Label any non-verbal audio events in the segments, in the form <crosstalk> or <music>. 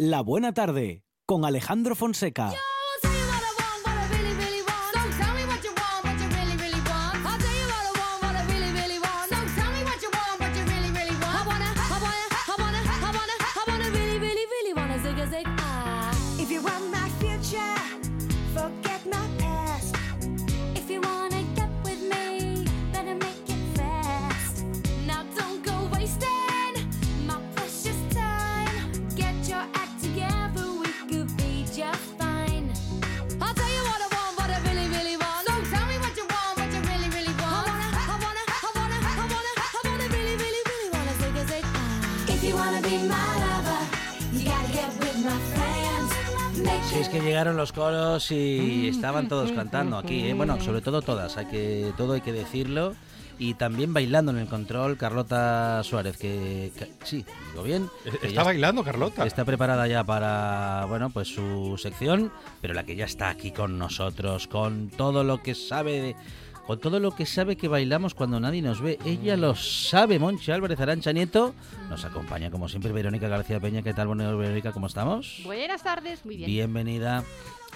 La Buena Tarde con Alejandro Fonseca. I'll Es que llegaron los coros y estaban todos cantando aquí, ¿eh? bueno, sobre todo todas, hay que, todo hay que decirlo. Y también bailando en el control Carlota Suárez, que, que- sí, digo bien. que Está bailando, Carlota. Está preparada ya para, bueno, pues su sección, pero la que ya está aquí con nosotros, con todo lo que sabe, de- con todo lo que sabe que bailamos cuando nadie nos ve. Ella lo sabe, Monchi Álvarez Arancha Nieto. Nos acompaña, como siempre, Verónica García Peña. ¿Qué tal, bueno, Verónica? ¿Cómo estamos? Buenas tardes, muy bien. Bienvenida.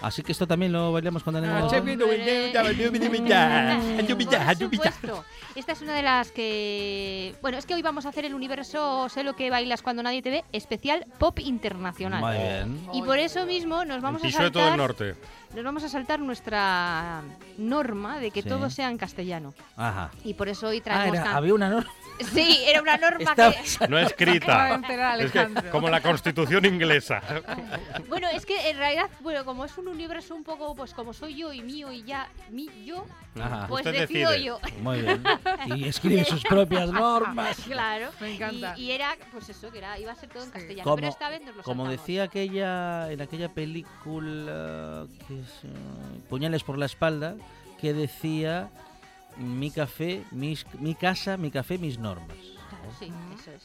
Así que esto también lo bailamos cuando tenemos... <laughs> Supuesto. Esta es una de las que... Bueno, es que hoy vamos a hacer el universo Sé lo que bailas cuando nadie te ve, especial pop internacional. Muy bien. Y por eso mismo nos vamos a Piso de todo el saltar, norte. Nos vamos a saltar nuestra norma de que Sí. todo sea en castellano. Ajá. Y por eso hoy Ah, traemos... era- can- había una norma. Sí, era una norma Estaba- que... No escrita. Es que, como la constitución inglesa. Bueno, es que en realidad, bueno, como es un universo un poco, pues como soy yo y mío y ya, mi, yo, Ajá. pues Usted decido decide. yo. Muy bien. Y escribe sus propias normas. Claro. Me encanta. Y, y era, pues eso, que era, iba a ser todo en castellano. Como, pero esta vez nos lo como saltamos. decía aquella en aquella película que Puñales por la espalda, que decía mi café, mis, mi casa, mi café, mis normas. Claro, sí, eso es.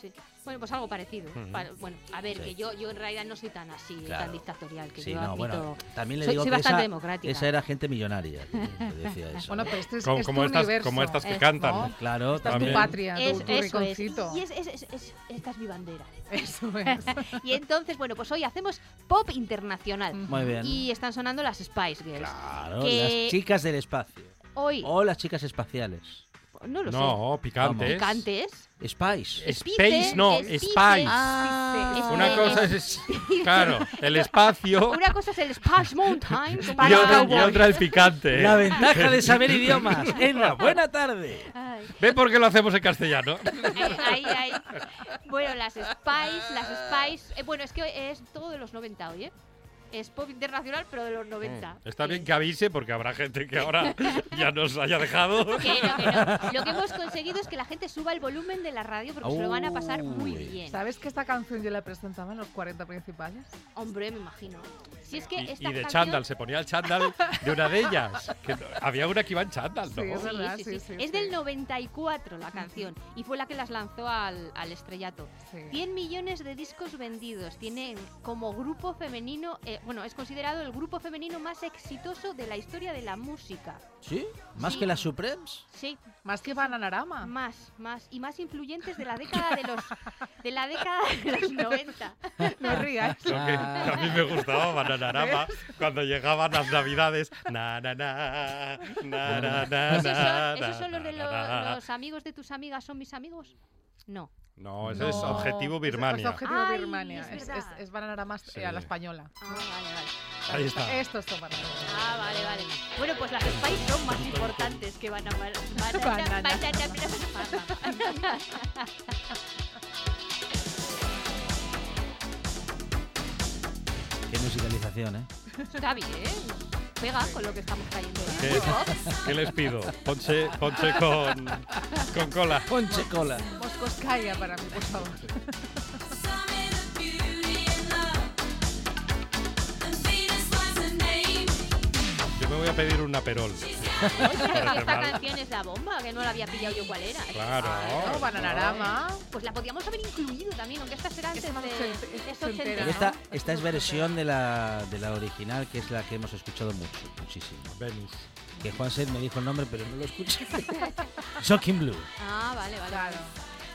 Sí. Bueno, pues algo parecido. Ujú. Pa- bueno, a ver, Sí. que yo, yo en realidad no soy tan así, Claro. tan dictatorial, que Sí, yo no, admito... bueno, también le soy- digo soy que bastante esa, democrática. esa era gente millonaria que, decía <laughs> eso. Bueno, pero este es, Como, es como tu estas, universo. como estas que Es- cantan. no. claro, Esta es tu También. patria, Es- tu, tu eso es. rinconcito. Y es, es- es- es- esta es mi bandera. <laughs> Eso es. <laughs> Y entonces, bueno, pues hoy hacemos pop internacional. Muy bien. Y están sonando las Spice Girls. Claro, que- las chicas del espacio. Hoy, O las chicas espaciales. No lo sé. No, picantes. Picantes. Spice. Space, no, Spice. Spice. Ah. Una cosa es, claro, el espacio Una cosa es el Spice Mountain. <laughs> como y otra, y otra el picante. La ventaja de saber idiomas <laughs> en la buena tarde. Ay, ¿Ve por qué lo hacemos en castellano? ahí, ahí. Bueno, las Spice, las Spice. eh, bueno, es que es todo de los 90 hoy, ¿eh? Es pop internacional, pero de los 90. Mm. Está bien que avise porque habrá gente que ahora <laughs> ya nos haya dejado. Que no, que no. Lo que hemos conseguido es que la gente suba el volumen de la radio porque se lo van a pasar muy Uy. bien. ¿Sabes que esta canción yo la presentaba en los 40 principales? Hombre, me imagino. Si es que Y, esta y de canción- chándal, se ponía el chándal de una de ellas. Que no- había una que iba en chándal, ¿no? Sí, es verdad, sí, sí, sí. sí, es del 94 la canción y fue la que las lanzó al, al estrellato. Sí. 100 millones de discos vendidos. Tienen como grupo femenino, eh, bueno, es considerado el grupo femenino más exitoso de la historia de la música. ¿Sí? ¿Más Sí. que las Supremes? Sí, Más que Bananarama. más, más y más influyentes de la década de los de la década de los 90. <laughs> No rías. Lo que a mí me gustaba Bananarama cuando llegaban las navidades. Na, na, na, na, na, na, ¿Esos son, esos son los de na, lo- na, na. los amigos de tus amigas son mis amigos? No. No, ese No, es Objetivo es- Birmania. Es, objetivo Ay, Birmania. es Es, es, verdad. es Bananarama eh, Sí. a la española. Ah, vale, vale. Ahí está. Esto es Bananarama. Ah, vale, vale. Bueno, pues las Spice son más importantes que van a van a- Banana. banana- Qué musicalización, ¿eh? Está bien. Pega con lo que estamos cayendo. ¿eh? ¿Qué, qué les pido? Ponche, ponche con, con cola. Ponche cola. Moscoscaya para mí, por favor. Yo me voy a pedir un aperol. Esta canción es la bomba, que no la había pillado yo cuál era. Claro. No, Bananarama. Pues la podíamos haber incluido también, aunque esta será antes de, ochente- es es ochentera, ochentera, ¿no? Esta, esta es versión de la, de la original, que es la que hemos escuchado mucho, muchísimo. Venus. Que Juan Sed me dijo el nombre, pero no lo escuché. <laughs> Shocking Blue. Ah, vale, vale. Claro.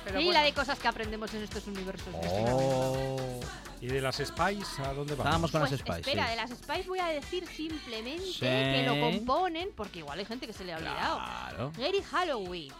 Pero y bueno. la de cosas que aprendemos en estos universos. Oh. ¿Y de las Spice a dónde vamos? Estábamos con Pues las Spice. espera, sí. de las Spice voy a decir simplemente Sí. que lo componen, porque igual hay gente que se le ha olvidado. Claro. Gary Halloween.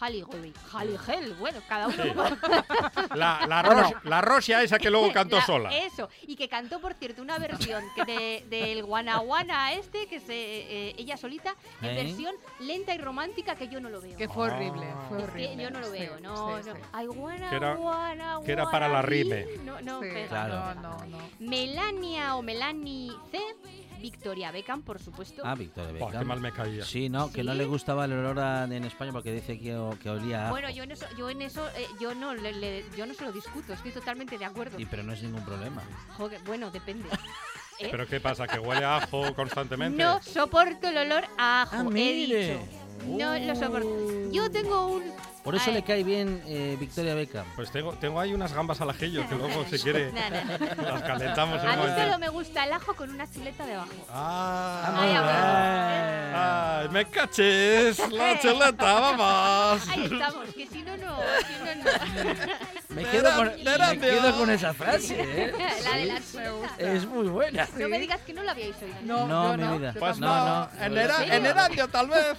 Halloween. Halloween. Bueno, cada uno. Sí. <laughs> La, la, Ros- la Rosia esa que luego <laughs> cantó La- sola. Eso, y que cantó, por cierto, una versión que de- del Guanaguana este, que se eh, ella solita, en ¿Eh? versión lenta y romántica, que yo no lo veo. Que fue horrible, fue Es que horrible. yo no lo Sí, veo, no, sí, no. sí. Ay, guana, Que era- guana, que era para la rime. No, no, Sí, pega, Claro. no no, no, no. Melania o Melanie C, Victoria Beckham, por supuesto. Ah, Victoria Beckham. qué mal me caía. Sí, no, que no ¿Sí? le gustaba el olor a- en España porque dice que, que olía a bueno, yo en eso, yo en eso, eh, yo no, le, le- yo no se lo discuto, estoy totalmente de acuerdo. Sí, pero no es ningún problema. Joder, bueno, depende. <laughs> ¿Eh? ¿Pero qué pasa? ¿Que huele a ajo constantemente? No soporto el olor a ajo, Ah, he dicho. No lo soporto. Yo tengo un... Por eso Ay. le cae bien eh, Victoria Beckham. Pues tengo, tengo ahí unas gambas al ajillo que luego, si <laughs> quiere, las calentamos en A mí momento. solo me gusta el ajo con una chuleta debajo. Ah, Ay, amigo. Ay, me caches la <laughs> chuleta, vamos. Ahí estamos, que si no, no, si no, no. <laughs> Me quedo, con, me quedo con esa frase, ¿eh? La de la Sí, chuleta. Es muy buena. No me digas que no la habíais oído. No, No, yo mi no. vida. yo Pues No, no, en, ¿en Era- serio? en Erandio tal vez.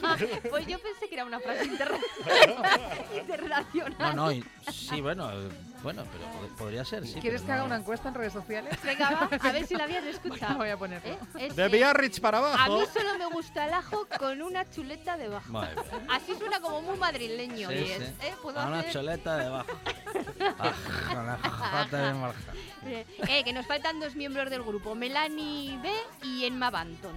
Pues yo pensé que era una frase interna- No, <laughs> internacional. no, y- sí, bueno, eh, bueno, pero pod- podría ser, sí. ¿Quieres pero que haga no. una encuesta en redes sociales? Venga, va, a ver si la habías escuchado. Voy a ponerlo. ¿Eh? Es, De eh, Biarritz para a abajo. mí solo me gusta el ajo con una chuleta debajo. Madre mía. Así suena como muy madrileño. Sí, y sí. es, ¿eh? Puedo A una hacer- choleta debajo. Con la jota de marja. Eh, eh, que nos faltan dos miembros del grupo, Melanie B y Emma Banton.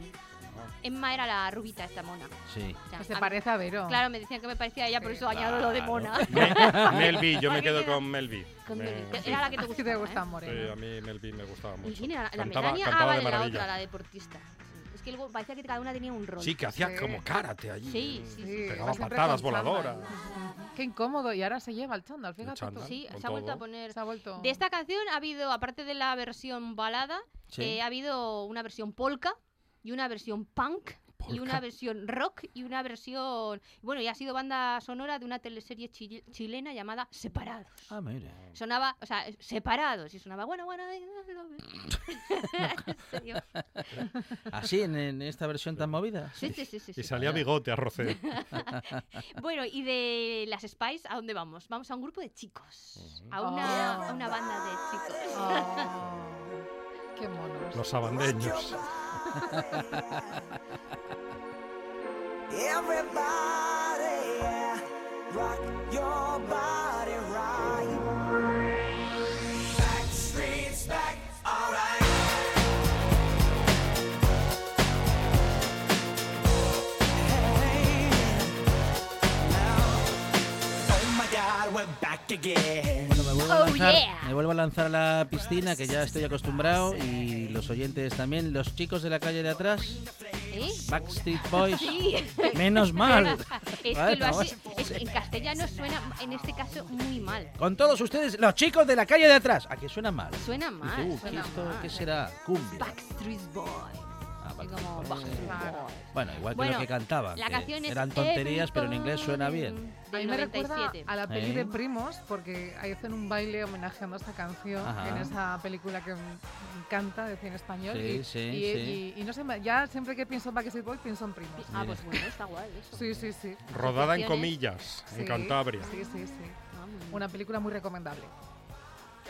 Emma era la rubita esta mona. Sí. O sea, Que se a- parece a Vero. Claro, me decían que me parecía a ella, por Sí, eso añado lo de claro. mona. Me- <laughs> Melvi, yo me quedo con Melvi. Con Me- Melvi, sí. Era la que te gustaba. te gusta, ¿eh? Sí, a mí Melvi me gustaba ¿Y mucho. quién era? La Cantaba, Melania, ah, cantaba vale, de la otra, la deportista. Sí. Es que luego parecía que cada una tenía un rol. Sí, que hacía Sí. como karate allí. Sí, sí, sí. Sí, Pegaba patadas voladoras. Qué incómodo. Y ahora se lleva el chándal, fíjate tú. chándal. Sí, Con se ha vuelto a todo. poner. Se ha vuelto... De esta canción ha habido, aparte de la versión balada, Sí. eh, ha habido una versión polka y una versión punk. Y una versión rock y una versión. Bueno, y ha sido banda sonora de una teleserie chi- chilena llamada Separados. Ah, mire. Sonaba, o sea, separados. Y sonaba, bueno, bueno. I love it". en serio. ¿Así en, en esta versión tan movida? Sí, sí, sí, sí, sí. Y salía bigote a Rocé. <laughs> Bueno, y de las Spice, ¿a dónde vamos? Vamos a un grupo de chicos. A una, a una banda de chicos. Oh, <laughs> qué monos. Los sabandeños. Everybody, yeah, rock your body right. Back streets back, alright. Hey, now, oh my God, we're back again. Me vuelvo, a Oh, lanzar, yeah. me vuelvo a lanzar a la piscina, que ya estoy acostumbrado, y los oyentes también. Los chicos de la calle de atrás, ¿Eh? Backstreet Boys, Sí. menos mal. Es Vale, que lo has- es- en castellano suena, en este caso, muy mal. Con todos ustedes, los chicos de la calle de atrás. ¿A qué suena mal? Suena Dice, mal. "Uh, ¿qué, suena esto, mal. ¿Qué será? Cumbia. Backstreet Boys. Como. Bueno, igual que Bueno, lo que cantaban. La que canción eran tonterías, pero en inglés suena bien. A mí me recuerda 97. a la peli ¿Eh? de Primos, porque ahí hacen un baile homenajeando a esta canción Ajá. en esa película que me encanta de cine español. Sí, y, sí, y- sí. y- y no sé, ya siempre que pienso en Backstreet Boys pienso en Primos. Ah, pues bueno, está guay eso. Sí, sí, sí. Rodada en comillas, en Cantabria. Sí, sí, sí. Ah. Una película muy recomendable.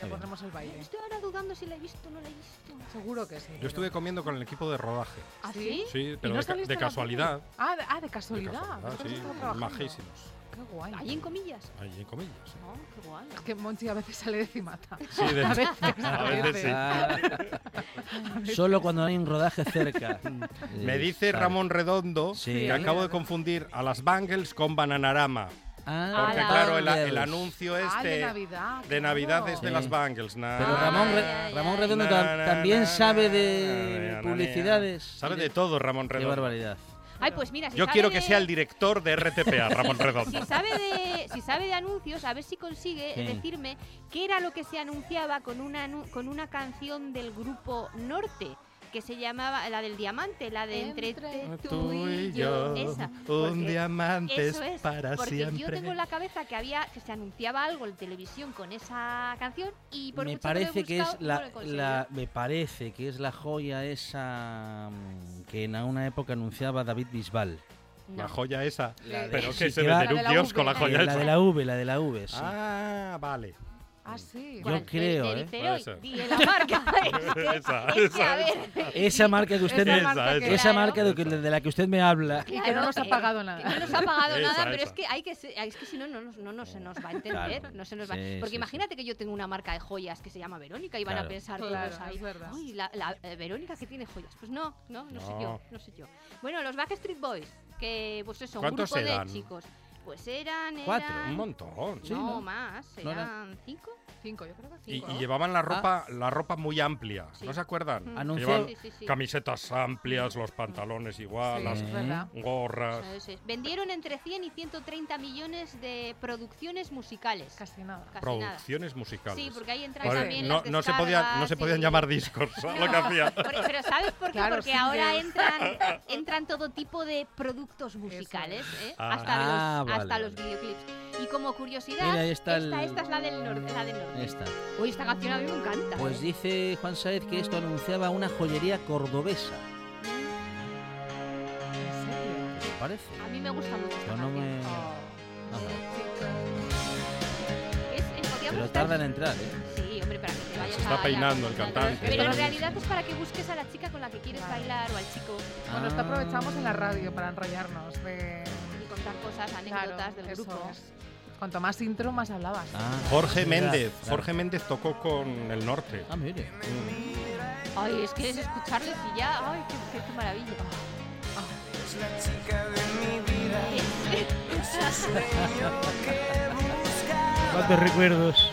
Le pondremos el baile. Estoy ahora dudando si la he visto o no la he visto. Seguro que sí. Yo estuve comiendo con el equipo de rodaje. ¿Ah, ¿Sí? sí? Sí, ¿Y pero no de, de casualidad. Ah, de, ah, de De casualidad. casualidad, Nosotros sí. Majísimos. Qué guay. Ahí en comillas. Ahí en comillas. sí. Oh, qué guay. Es que Monchi a veces sale de cimata. Sí, de- <laughs> A veces, <laughs> a veces sí. Ah, <laughs> solo cuando hay un rodaje cerca. Me dice. Ramón Redondo Sí. que acabo de confundir a las Bangles con Bananarama. Ah, Porque Ala. claro, el, el anuncio Ah, de este Navidad. de Navidad claro. es de Sí. las Bangles. na- Pero Ah, Ramón, ya, Ramón. Redondo na, tam- na, también na, sabe na, de na, na, publicidades. Sabe de todo Ramón Qué Redondo. barbaridad. Ay, pues mira, si Yo sabe quiero que de- sea el director de RTPA, <laughs> Ramón Redondo. Si sabe, de, si sabe de anuncios, a ver si consigue Sí. decirme qué era lo que se anunciaba con una, con una canción del grupo Norte, que se llamaba la del diamante, la de entre, Entre Tú y yo, esa. un diamante eso es, para porque siempre. yo tengo en la cabeza que había que se anunciaba algo en televisión con esa canción y por me mucho que parece que es buscado, no la, la- me parece que es la joya esa mm, que en una época anunciaba David Bisbal. La No. joya esa. La- Pero Sí, que se que va- vende La de un la kiosco la Eh, joya la esa. de la V, la de la V, sí. Ah, vale. Ah, sí. ¿Cuál? Yo creo, ¿eh? Di la <laughs> marca. Es Esa, que- es que, esa, <laughs> Esa marca que usted Esa me, marca de, que- de la que usted me habla. Y que no nos ha eh, pagado que nada. no nos ha pagado Esa, nada, pero es que hay que ser- es que si no no nos, no se nos va a entender, Claro. no se nos va. Sí, Porque sí, imagínate que yo tengo una marca de joyas que se llama Verónica y van Claro. a pensar Claro, todos ahí. "Ay, la, la, eh, Verónica que tiene joyas." Pues no, no, no, sé yo, no sé yo. Bueno, los Backstreet Boys, que pues eso, un ¿Cuántos grupo de chicos. Pues eran, Cuatro, eran- Un montón. Sí, no, ¿no? más, ¿No era? eran cinco. Cinco, yo creo que Y, cinco. y ¿no? llevaban la ropa, la ropa muy amplia, Sí. ¿no se acuerdan? Mm. Llevaban Sí, sí, sí. camisetas amplias, los pantalones igual, Sí, las gorras. Vendieron entre 100 y 130 millones de producciones musicales. Casi nada. Casi nada. Producciones musicales. Sí, porque ahí entran Vale, también no, las no se podían, no se podían y- llamar discos, ¿sabes <laughs> lo que por- pero ¿sabes por qué? Claro, Porque sí, ahora entran, <laughs> entran todo tipo de productos musicales, ¿eh? Ah. hasta, Ah, los, vale, hasta los videoclips. Y como curiosidad, Mira, ahí está esta, el- esta es la del norte. La del norte. Esta. Uy, esta canción a mí me encanta. Pues ¿eh? dice Juan Saez que esto anunciaba una joyería cordobesa. ¿En serio? ¿Qué os parece? A mí me gusta mucho esta no canción. me... Oh. Ajá. Es, Pero tarda en entrar, ¿eh? Sí, hombre, para que te vayas Se está a- peinando a- el cantante. Pero en realidad es para que busques a la chica con la que quieres Vale. bailar o al chico Bueno, esto Ah. aprovechamos en la radio para enrollarnos de... y contar cosas, anécdotas Claro, del eso grupo. es. Cuanto más intro, más hablabas. Ah, Jorge Méndez. claro. Jorge Méndez tocó con el norte. Ah, mire. Ay, es que es escucharles y ya, ay, qué, qué- qué maravilla. Es la chica de mi vida. ¿Cuántos recuerdos?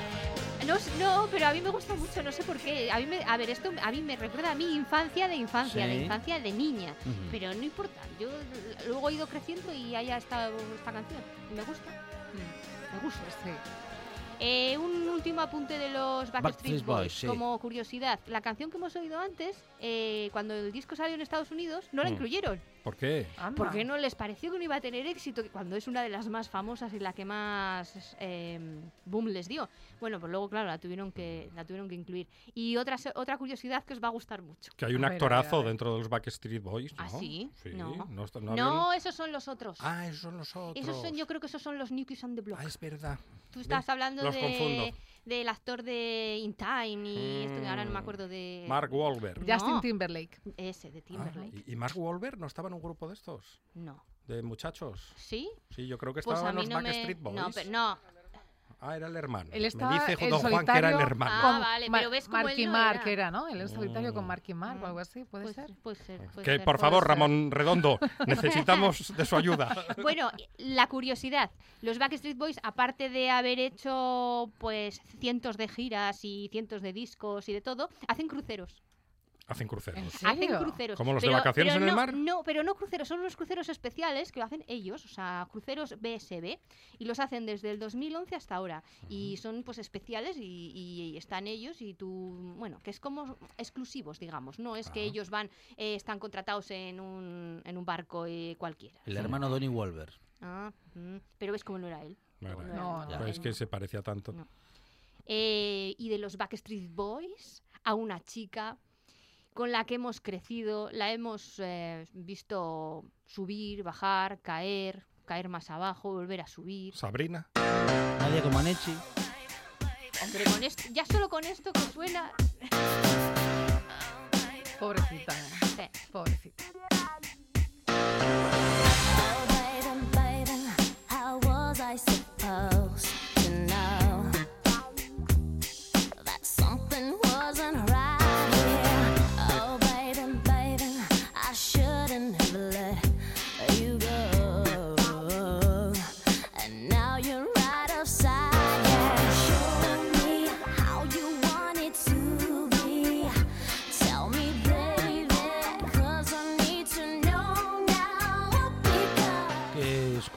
No, no, pero a mí me gusta mucho, no sé por qué. A mí me, a ver, esto a mí me recuerda a mi infancia de infancia, de Sí. infancia de niña. Ujú. Pero no importa, yo luego he ido creciendo y haya estado esta canción. Me gusta, Mm, me gusta. Sí. Eh, un último apunte de los Backstreet, Backstreet Boys, Boys, sí. como curiosidad. La canción que hemos oído antes, eh, cuando el disco salió en Estados Unidos, no la Mm. incluyeron. ¿Por qué? Anda. Porque no les pareció que no iba a tener éxito, que cuando es una de las más famosas y la que más eh, boom les dio. Bueno, pues luego, claro, la tuvieron que, la tuvieron que incluir. Y otra, se- otra curiosidad que os va a gustar mucho. Que hay un actorazo ver. dentro de los Backstreet Boys, ¿no? ¿Ah, sí? Sí, No. no, No, no esos son los otros. Ah, esos son los otros. esos son, yo creo que esos son los New Kids on the Block. Ah, es verdad. Tú estás hablando Los de, confundo. Del actor de In Time y esto que ahora no me Mm. acuerdo de... Mark Wahlberg. Justin No. Timberlake. Ese, de Ah, Timberlake. ¿y, y Mark Wahlberg no estaba en un grupo de estos? No. De muchachos. ¿Sí? Sí, yo creo que Pues estaba a en los no me... Backstreet Boys. No, pero no. Ah, era el hermano. Él Me estaba dice en don Juan que era el solitario hermano. Ah, con vale, pero ves cómo él Marky no Mark era. era, ¿no? Él en solitario con Mm. Marky Mark o algo así, ¿puede Puede ser? puede ser. puede Que ser, por favor, ser. Ramón Redondo, <laughs> necesitamos de su ayuda. Bueno, la curiosidad. Los Backstreet Boys, aparte de haber hecho pues cientos de giras y cientos de discos y de todo, hacen cruceros. Hacen cruceros. ¿En Hacen cruceros. ¿Como los de Pero- vacaciones pero en el no- mar? No, pero no cruceros, son unos cruceros especiales que lo hacen ellos, o sea, cruceros BSB, y los hacen desde el 2011 hasta ahora. Y son pues especiales y, y están ellos y tú, bueno, que es como exclusivos, digamos, no es que Ah. ellos van, eh, están contratados en un, en un barco eh, cualquiera. El hermano Donnie Wolver. Ah, mm, pero ves como no era él. Vale. No, No, era no. Pues es que se parecía tanto. No. Eh, y de los Backstreet Boys a una chica con la que hemos crecido, la hemos eh, visto subir, bajar, caer, caer más abajo, volver a subir. Sabrina. Nadie como Anechi. Hombre, con esto, ya solo con esto que suena... Pobrecita, ¿eh? Sí. Pobrecita.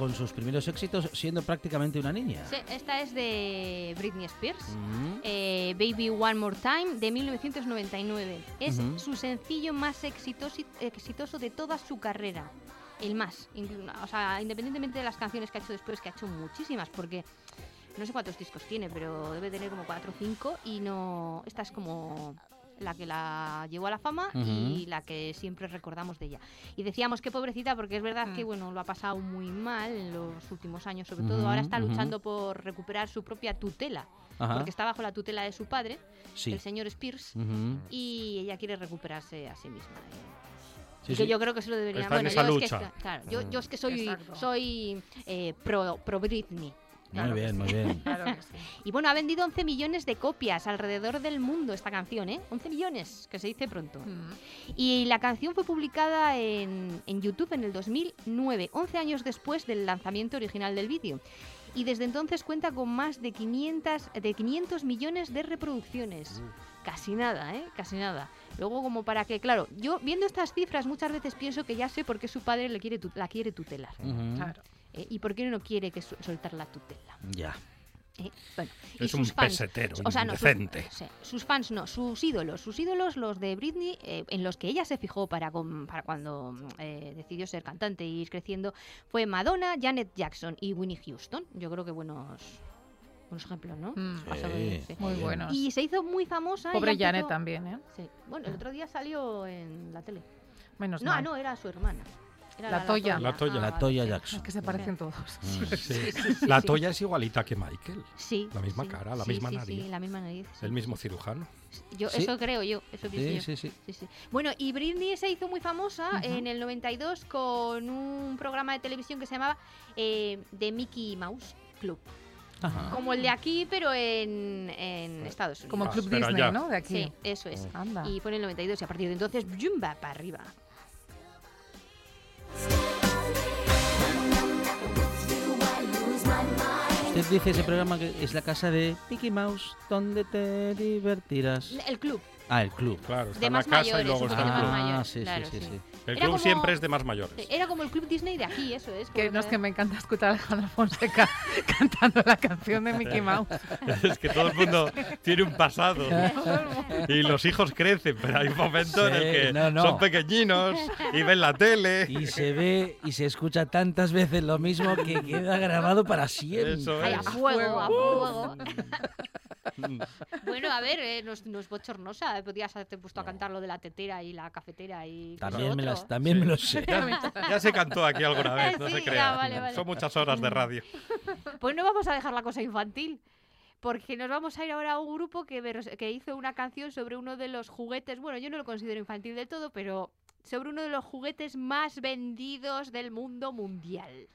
Con sus primeros éxitos siendo prácticamente una niña. Sí, esta es de Britney Spears. Mm. eh, Baby One More Time de 1999. Es su sencillo más exitoso, exitoso de toda su carrera. El más. O sea, independientemente de las canciones que ha hecho después, que ha hecho muchísimas, porque no sé cuántos discos tiene, pero debe tener como 4 o 5 y no... Esta es como la que la llevó a la fama y Ujú. la que siempre recordamos de ella. Y decíamos que pobrecita, porque es verdad que Mm. bueno, lo ha pasado muy mal en los últimos años, sobre todo ahora está luchando por recuperar su propia tutela Ajá. porque está bajo la tutela de su padre, Sí. el señor Spears, Ujú. y ella quiere recuperarse a sí misma. eh. Sí, y que sí. yo creo que se lo debería Está en bueno, esa yo es que lucha. claro, yo, yo es que soy Exacto. soy eh, pro, pro Britney. Muy bien, muy bien. <laughs> Claro que sí. Y bueno, ha vendido 11 millones de copias alrededor del mundo esta canción, ¿eh? 11 millones, que se dice pronto. Mm. Y la canción fue publicada en, en YouTube en el 2009, 11 años después del lanzamiento original del vídeo. Y desde entonces cuenta con más de 500, de 500 millones de reproducciones. Casi nada, ¿eh? Casi nada. Luego, como para que, claro, yo viendo estas cifras muchas veces pienso que ya sé por qué su padre le quiere tu- la quiere tutelar. Ujú. Claro. ¿Eh? Y por qué no quiere que su- soltar la tutela. Ya. ¿eh? Bueno, y Es un fans- pesetero, o sea, no, sus- sus fans no, sus ídolos, sus ídolos, los de Britney, eh, en los que ella se fijó para, con- para cuando eh, decidió ser cantante y ir creciendo, fue Madonna, Janet Jackson y Winnie Houston. Yo creo que buenos, buenos ejemplos, ¿no? Mm. Sí. Muy buenos. Y se hizo muy famosa. Pobre Janet empezó- también, ¿eh? Sí. Bueno, el otro día salió en la tele. Menos No, mal. no, era su hermana. Era La Toya. La Toya. Ah, La vale, Toya sí. Jackson. Que se parecen todos. Mm. Sí. sí, sí, La sí. Toya es igualita que Michael. Sí. La misma sí, cara, la sí, misma sí, nariz. Sí, la misma nariz. El mismo cirujano. Yo, Sí. Eso creo yo, eso pienso Sí, yo. sí, sí. Sí, sí. Bueno, y Britney se hizo muy famosa en el 92 con un programa de televisión que se llamaba eh, The Mickey Mouse Club. Ajá. Como el de aquí, pero en, en Estados Unidos. Como Ah, Club pero Disney, allá. ¿no? De aquí. Sí, eso es. Anda. Y fue en el 92 y a partir de entonces, ¡yumba! para arriba. Usted dice ese programa que es la casa de Mickey Mouse, donde te divertirás. El club, Ah, el club. Claro, está De en la más casa mayores, y luego está el club. Ah, sí, claro, sí, sí, sí. Sí. El Era club como- siempre es de más mayores. era como el club Disney de aquí, eso es. Que no es que- me encanta escuchar a Alejandro Fonseca <laughs> cantando la canción de Mickey <laughs> Mouse. Es que todo el mundo <laughs> tiene un pasado. Y los hijos crecen, pero hay un momento en el Sí, que no, no. son pequeñinos y ven la tele. Y se ve y se escucha tantas veces lo mismo que queda grabado para siempre. Eso Ay, a es. fuego, a fuego. bueno, a ver, eh, no, es, no es bochornosa. Podías haberte puesto a cantar lo de la tetera y la cafetera y. También, lo me, otro. También me lo sé. <laughs> Ya, ya se cantó aquí alguna vez, <laughs> no Sí, se ya, crea. vale, vale. Son muchas horas de radio. <laughs> Pues no vamos a dejar la cosa infantil. Porque nos vamos a ir ahora a un grupo que, que hizo una canción sobre uno de los juguetes. Bueno, yo no lo considero infantil del todo, pero sobre uno de los juguetes más vendidos del mundo mundial.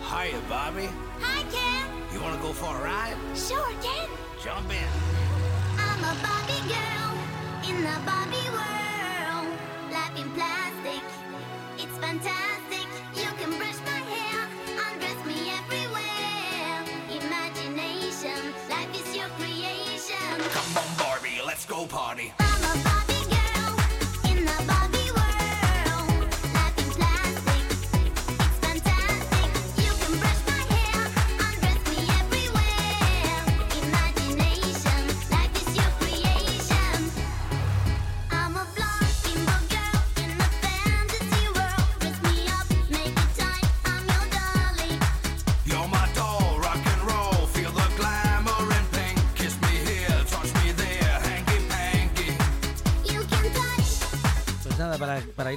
Hiya, Bobby. Hi, Ken. You want to go for a ride? Sure, Ken. Jump in. I'm a Barbie girl party.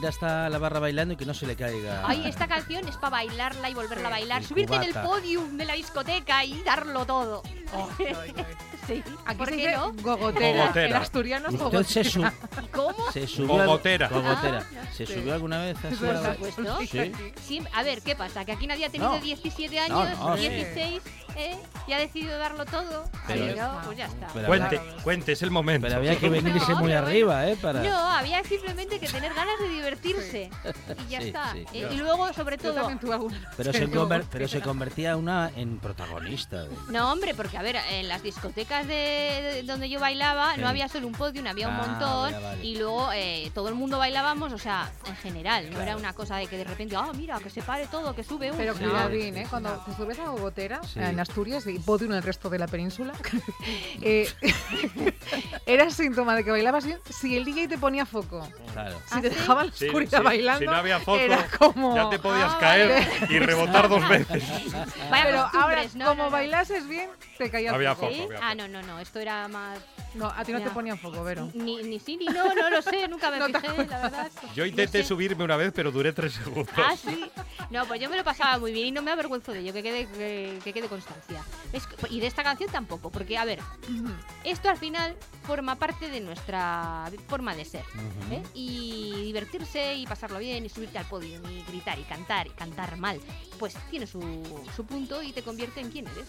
Ir hasta la barra bailando y que no se le caiga. Ay, esta canción es para bailarla y volverla a bailar. El Subirte en el cubata. podium de la discoteca y darlo todo. <laughs> Sí, Aquí ¿por se qué dice no? gogotera. Gogotera. El asturiano es Usted se, su- gogotera. ¿Y cómo? se subió. al- Gogotera. Gogotera. Ah, ¿Se sí. subió alguna vez así? Por a la- supuesto. Sí. Sí, a ver, ¿qué pasa? ¿Que aquí nadie ha tenido No. 17 No, años, no, sí. 16? ¿eh? y ha decidido darlo todo, Pero- llegado, pues ya está. Pero Cuente, Claro. cuente, es el momento. Pero había que venirse No, muy pero arriba, ¿eh? Para... No, había simplemente que tener ganas de divertirse. Y ya Sí, está. sí, Eh, y luego, sobre Yo todo. también tuve alguna. Pero, se, conver- <laughs> pero se convertía una en protagonista. de- No, hombre, porque a ver, en las discotecas de, de donde yo bailaba Sí. no había solo un podium, había un Ah, montón. vale, vale. Y luego eh, todo el mundo bailábamos, o sea, en general. No Claro. era una cosa de que de repente, ah, mira, que se pare todo, que sube uno. Pero No. cuidadín, sí, ¿eh? sí. Cuando te subes a Bogotera, Sí. en Asturias y Podium en el resto de la península, <laughs> eh, <laughs> era síntoma de que bailabas bien si el DJ te ponía foco. Claro. Si ¿Ah, te sí? dejaba en la Sí, oscuridad sí, bailando, Si no había foco, era como... ya te podías Ah, caer y <laughs> rebotar dos veces. Vaya Pero ahora, no, como no, no. bailases bien, te caía Había foco. ¿Sí? Foco, había Ah, no, no, no, esto era más... No, a ti no Ya. te ponían foco, Vero. Ni, ni sí ni no, no lo sé, nunca me No fijé, la verdad. Yo No intenté sé. subirme una vez, pero duré tres segundos. Ah, sí. No, pues yo me lo pasaba muy bien y no me avergüenzo de ello, que quede, que, que quede constancia. Es y de esta canción tampoco, porque, a ver, esto al final forma parte de nuestra forma de ser. Ujú. ¿eh? Y divertirse y pasarlo bien y subirte al podio y gritar y cantar y cantar mal, pues tiene su, su punto y te convierte en quien eres.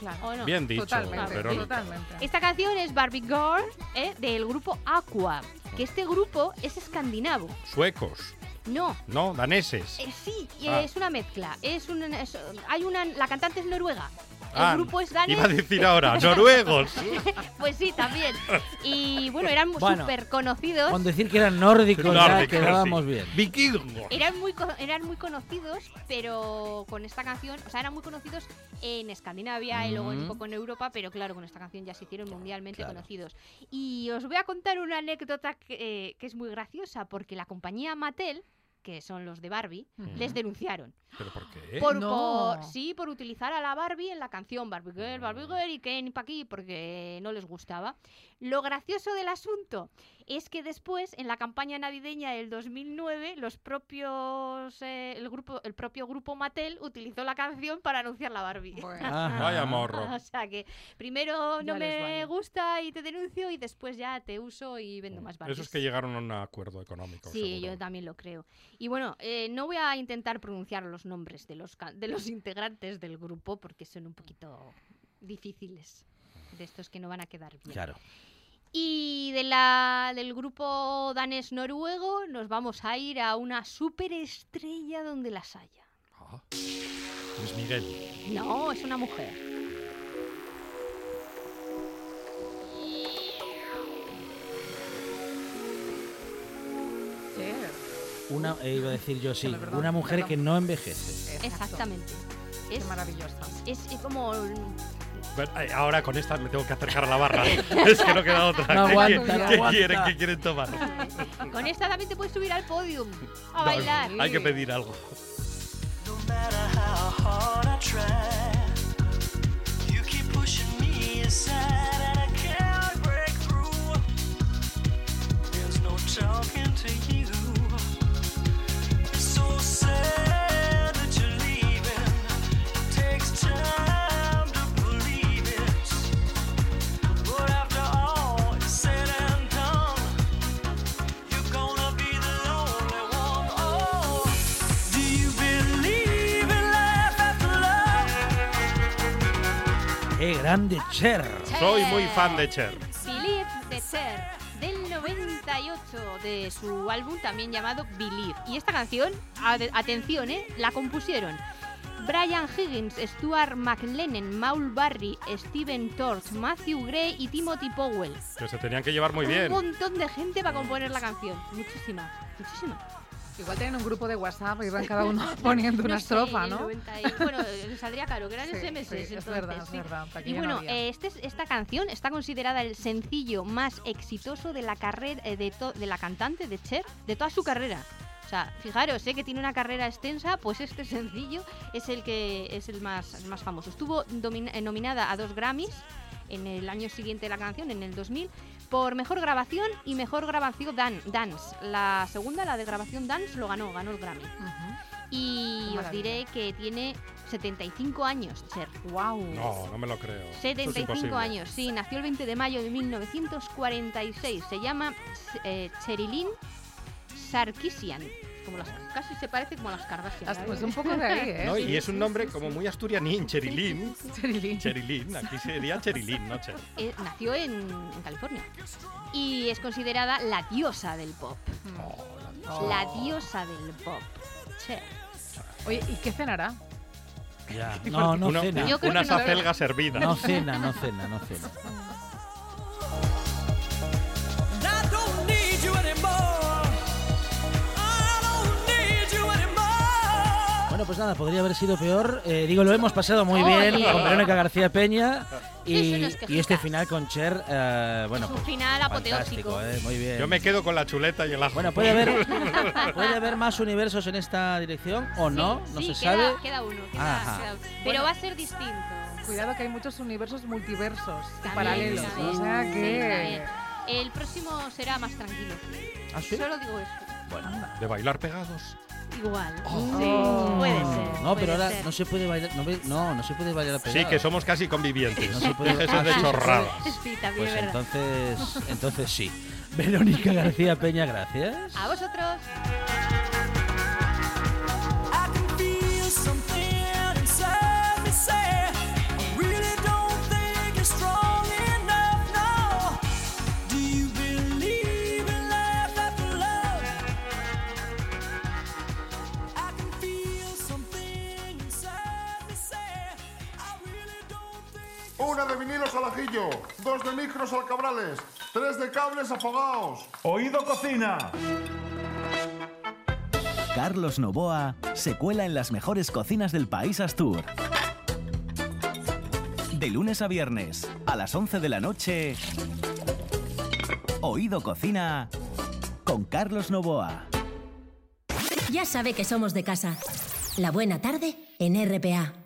Claro. ¿O no? Bien dicho, Totalmente, Verónica. totalmente. Esta canción es Barbie Girl ¿eh? del grupo Aqua, que este grupo es escandinavo. Suecos, No, no, daneses. Eh, sí, Ah. es una mezcla. Es un, es- hay una, la cantante es noruega. El Ah, grupo es danés. Iba a decir ahora, noruegos. <laughs> Pues sí, también. Y bueno, eran Bueno, súper conocidos. Con decir que eran nórdicos ya Nórdicos, quedábamos sí. bien. Vikingos. Eran muy, eran muy conocidos, pero con esta canción, o sea, eran muy conocidos en Escandinavia y luego un Ujú. poco en Europa, pero claro, con esta canción ya se hicieron mundialmente Claro. conocidos. Y os voy a contar una anécdota que, eh, que es muy graciosa, porque la compañía Mattel, que son los de Barbie, les denunciaron. ¿Pero por qué? Por, No. por- sí, por utilizar a la Barbie en la canción Barbie Girl, Barbie Girl y Ken pa' aquí porque no les gustaba. Lo gracioso del asunto es que después, en la campaña navideña del 2009, los propios, eh, el, grupo, el propio grupo Mattel utilizó la canción para anunciar la Barbie. Bueno. Ajá. <laughs> Vaya morro. o sea que primero no les me vale. gusta y te denuncio y después ya te uso y vendo más Barbies. Eso es que llegaron a un acuerdo económico. Sí, seguro. yo también lo creo. Y bueno, eh, no voy a intentar pronunciar los nombres de los, ca- de los integrantes del grupo porque son un poquito difíciles. De estos que no van a quedar bien. Claro. Y de la, del grupo danés noruego nos vamos a ir a una superestrella donde las haya. Ah, Luis Miguel. No, es una mujer. Una, eh, iba a decir yo sí, una mujer perdón. que no envejece. Exactamente. Qué Es, maravillosa. es, es como... Bueno, ahora con esta me tengo que acercar a la barra. <laughs> es que no queda otra. No ¿Qué, aguanta, quieren- no qué quieren? ¿Qué quieren tomar? Con esta también te puedes subir al podium a No, bailar. hay que pedir algo. No matter how ¡Qué grande Cher! Soy muy fan de Cher. Believe de Cher del 98 de su álbum también llamado Believe. Y esta canción, atención, ¿eh? la compusieron Brian Higgins, Stuart McLennan, Maul Barry, Steven Torch, Matthew Gray y Timothy Powell. Que se tenían que llevar muy bien. Un montón de gente para componer la canción. Muchísima, muchísima. Igual tienen un grupo de WhatsApp y van cada uno <laughs> poniendo una estrofa, ¿no? 90 y- bueno, les saldría caro, eran Sí, SMS sí, es entonces, verdad, es sí. verdad. aquí Y ya no bueno, eh, este, es- esta canción está considerada el sencillo más exitoso de la carrera eh, de, to- de la cantante de Cher de toda su carrera. O sea, fijaros, sé que tiene una carrera extensa, pues este <laughs> sencillo es el que es el más, el más famoso. Estuvo eh, nominada a dos Grammys en el año siguiente de la canción, en el 2000, por mejor grabación y mejor grabación dan- dance. La segunda, la de grabación dance, lo ganó, ganó el Grammy. Ujú. Y Qué os diré que tiene 75 años, Cher. Guau. No, no me lo creo. Eso es 75 imposible. años, sí, nació el 20 de mayo de 1946. Se llama eh, Cherilyn Sarkisian. Como las, casi se parece como a las Kardashian. ¿eh? pues un poco de ahí, ¿eh? ¿no? Y es un nombre como muy asturianín, Cherilín. Cherilín. Cherilín, aquí sería Cherilín, no Cherilín. Eh, nació en, en California y es considerada la diosa del pop. La diosa del pop. Cher. Oye, ¿y qué cenará? Ya. <laughs> No, no Uno- cena. Unas no. acelgas hervidas. No cena, no cena, no cena. <laughs> Bueno, pues nada, podría haber sido peor. Eh, digo, lo hemos pasado muy Oye. bien con Verónica García Peña y, no es y este final con Cher, eh, bueno, Es un pues, final apoteósico. eh, muy bien. Yo me quedo con la chuleta y el ajo. Bueno, puede haber, <laughs> puede haber más universos en esta dirección o no, Sí, no sí, se queda, sabe. Queda uno. queda- queda uno. Pero va a ser distinto. Cuidado que hay muchos universos multiversos y También, paralelos. también, o sea sí, que. también. El próximo será más tranquilo. ¿Ah, sí? Solo digo eso. De bailar pegados. Igual. Oh. Sí, puede ser. No, puede pero ahora ser. no se puede bailar, no, no, no se puede bailar Sí, pegado. que somos casi convivientes. No se puede- <laughs> Ah, de sí, chorradas. Sí, también Pues entonces, entonces sí. <laughs> Verónica García Peña, gracias. A vosotros. De vinilos al ajillo, dos de micros al cabrales, tres de cables afogados. Oído cocina. Carlos Novoa se cuela en las mejores cocinas del país Astur. De lunes a viernes, a las 11 de la noche, Oído Cocina con Carlos Novoa. Ya sabe que somos de casa. La buena tarde en RPA.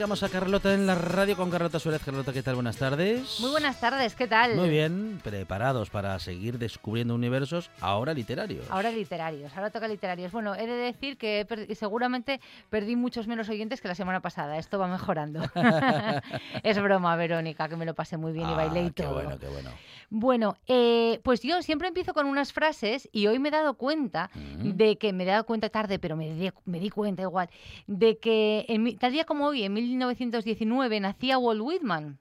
Llegamos a Carlota en la radio con Carlota Suárez. Carlota, ¿qué tal? Buenas tardes. Muy buenas tardes, ¿qué tal? Muy bien, preparados para seguir descubriendo universos ahora literarios. Ahora literarios, ahora toca literarios. Bueno, he de decir que seguramente perdí muchos menos oyentes que la semana pasada. Esto va mejorando. <laughs> <laughs> es broma, Verónica, que me lo pasé muy bien y Ah, bailé y qué todo. bueno, qué bueno. Bueno, eh, pues yo siempre empiezo con unas frases y hoy me he dado cuenta Mm. de que, me he dado cuenta tarde, pero me di, me di cuenta igual, de que en mi- tal día como hoy, en 1919, nacía Walt Whitman.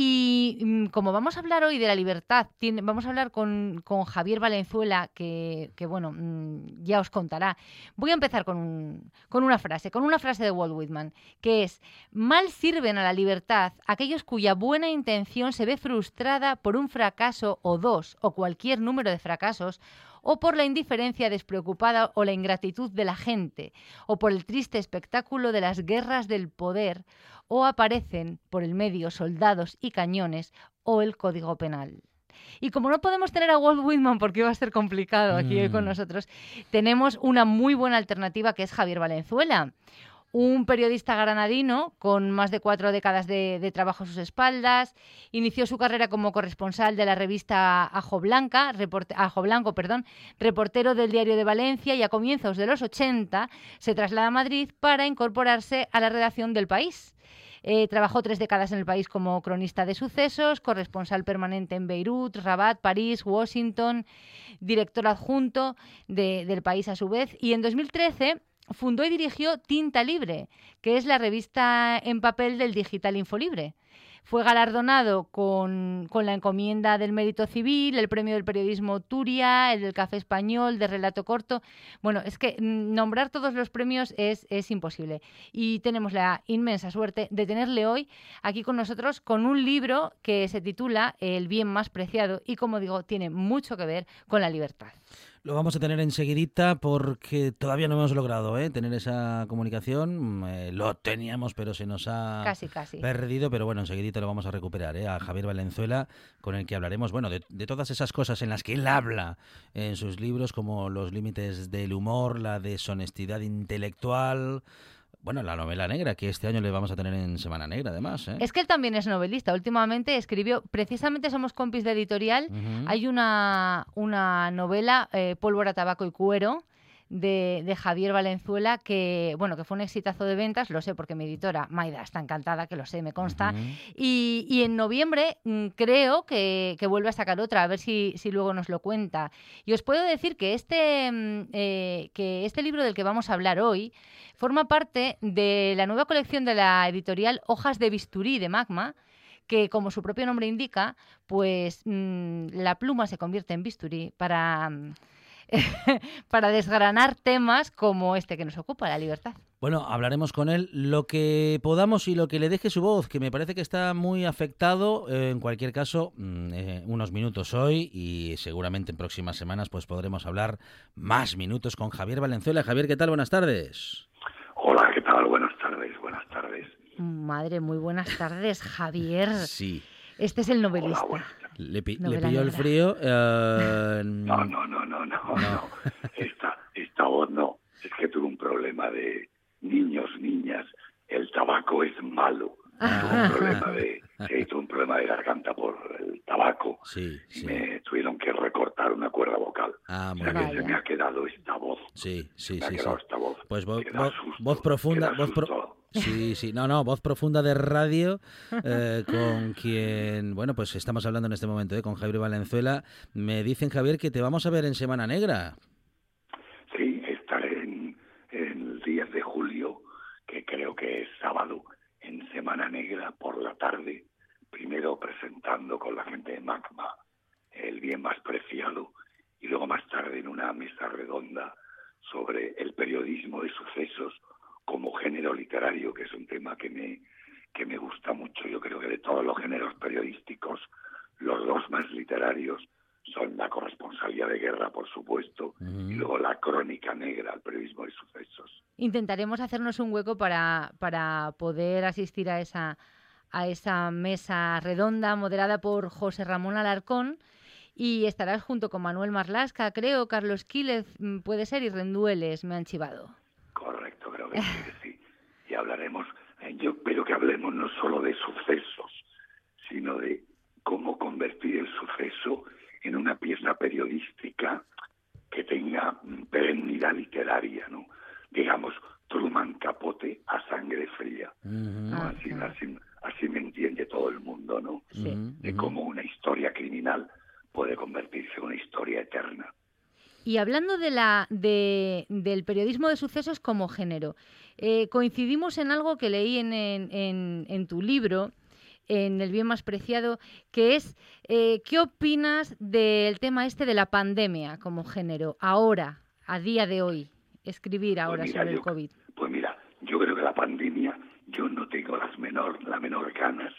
Y mm, como vamos a hablar hoy de la libertad, tiene- vamos a hablar con, con Javier Valenzuela, que, que, bueno, mm, ya os contará. Voy a empezar con, un- con una frase, con una frase de Walt Whitman, que es, mal sirven a la libertad aquellos cuya buena intención se ve frustrada por un fracaso o dos, o cualquier número de fracasos, o por la indiferencia despreocupada o la ingratitud de la gente, o por el triste espectáculo de las guerras del poder, o aparecen por el medio soldados y cañones, o el código penal. Y como no podemos tener a Walt Whitman porque va a ser complicado aquí hoy con Mm. nosotros, tenemos una muy buena alternativa que es Javier Valenzuela. Un periodista granadino con más de cuatro décadas de, de trabajo a sus espaldas, inició su carrera como corresponsal de la revista Ajo, Blanca, report- Ajo Blanco, perdón, reportero del Diario de Valencia y a comienzos de los 80 se traslada a Madrid para incorporarse a la redacción del país. Eh, trabajó tres décadas en el país como cronista de sucesos, corresponsal permanente en Beirut, Rabat, París, Washington, director adjunto de- del país a su vez. Y en 2013 fundó y dirigió Tinta Libre, que es la revista en papel del digital Infolibre. Fue galardonado con, con la encomienda del mérito civil, el premio del periodismo Turia, el del Café Español, de relato corto. Bueno, es que nombrar todos los premios es, es imposible. Y tenemos la inmensa suerte de tenerle hoy aquí con nosotros con un libro que se titula El bien más preciado y, como digo, tiene mucho que ver con la libertad. Lo vamos a tener enseguidita porque todavía no hemos logrado ¿eh? tener esa comunicación. Mm, eh, lo teníamos, pero se nos ha Casi, casi. perdido. Pero bueno, enseguidita lo vamos a recuperar ¿eh? a Javier Valenzuela, con el que hablaremos bueno, de, de todas esas cosas en las que él habla en sus libros, como los límites del humor, la deshonestidad intelectual. Bueno, la novela negra, que este año le vamos a tener en Semana Negra, además. ¿eh? Es que él también es novelista. Últimamente escribió, precisamente somos compis de editorial. Ujú. Hay una, una novela, eh, Pólvora, Tabaco y Cuero, de, de Javier Valenzuela, que bueno, que fue un exitazo de ventas, lo sé porque mi editora, Maida, está encantada, que lo sé, me consta. Ujú. Y, y en noviembre mm, creo que, que vuelve a sacar otra, a ver si, si luego nos lo cuenta. Y os puedo decir que este, mm, eh, que este libro del que vamos a hablar hoy forma parte de la nueva colección de la editorial Hojas de Bisturí de Magma, que como su propio nombre indica, pues mm, la pluma se convierte en bisturí para, mm, <laughs> para desgranar temas como este que nos ocupa, la libertad. Bueno, hablaremos con él lo que podamos y lo que le deje su voz, que me parece que está muy afectado. Eh, en cualquier caso, mm, eh, unos minutos hoy y seguramente en próximas semanas pues podremos hablar más minutos con Javier Valenzuela. Javier, ¿qué tal? Buenas tardes. Hola, ¿qué tal? Buenas tardes, buenas tardes. Madre, muy buenas tardes, Javier. <laughs> Sí. Este es el novelista. Le, pi- le Novela pilló el frío. eh, <laughs> No, no, no, no, no, no. <laughs> Esta, esta voz no. Es que tuve un problema de niños, niñas. El tabaco es malo. Tuve un problema de, sí, <laughs> tuve un problema de garganta por el tabaco. Sí, Y me tuvieron que recortar una cuerda vocal. Ah, o sea que se me ha quedado esta voz. Sí, sí, me ha sí. quedado sí. esta voz. Pues vo- vo- susto, voz profunda, voz pro-. Sí, sí, no, no, voz profunda de radio eh, con quien, bueno, pues estamos hablando en este momento, eh, con Javier Valenzuela. Me dicen, Javier, que te vamos a ver en Semana Negra. Sí, estaré en, en el 10 de julio, que creo que es sábado, en Semana Negra por la tarde, primero presentando con la gente de Magma el bien más preciado y luego más tarde en una mesa redonda sobre el periodismo de sucesos como género literario, que es un tema que me, que me gusta mucho. Yo creo que de todos los géneros periodísticos, los dos más literarios son la corresponsalía de guerra, por supuesto, y luego la crónica negra, el periodismo de sucesos. Intentaremos hacernos un hueco para, para poder asistir a esa, a esa mesa redonda moderada por José Ramón Alarcón y estarás junto con Manuel Marlasca, creo, Carlos Quílez, mm, puede ser, y Rendueles, me han chivado. Correcto, creo que sí, que sí. Y hablaremos, eh, yo espero que hablemos no solo de sucesos, sino de cómo convertir el suceso en una pieza periodística que tenga mm, perennidad literaria, ¿no? Digamos, Truman Capote a sangre fría. ¿no? Ah, así, así, así me entiende todo el mundo, ¿no? Sí. De cómo una historia criminal puede convertirse en una historia eterna. Y hablando de la, de- del periodismo de sucesos como género, eh, coincidimos en algo que leí en, en- en- en tu libro, en El bien más preciado, que es, eh, ¿qué opinas del tema este de la pandemia como género, ahora, a día de hoy? Escribir ahora mira, sobre el yo- COVID. Pues mira, yo creo que la pandemia, yo no tengo las menor, la menor ganas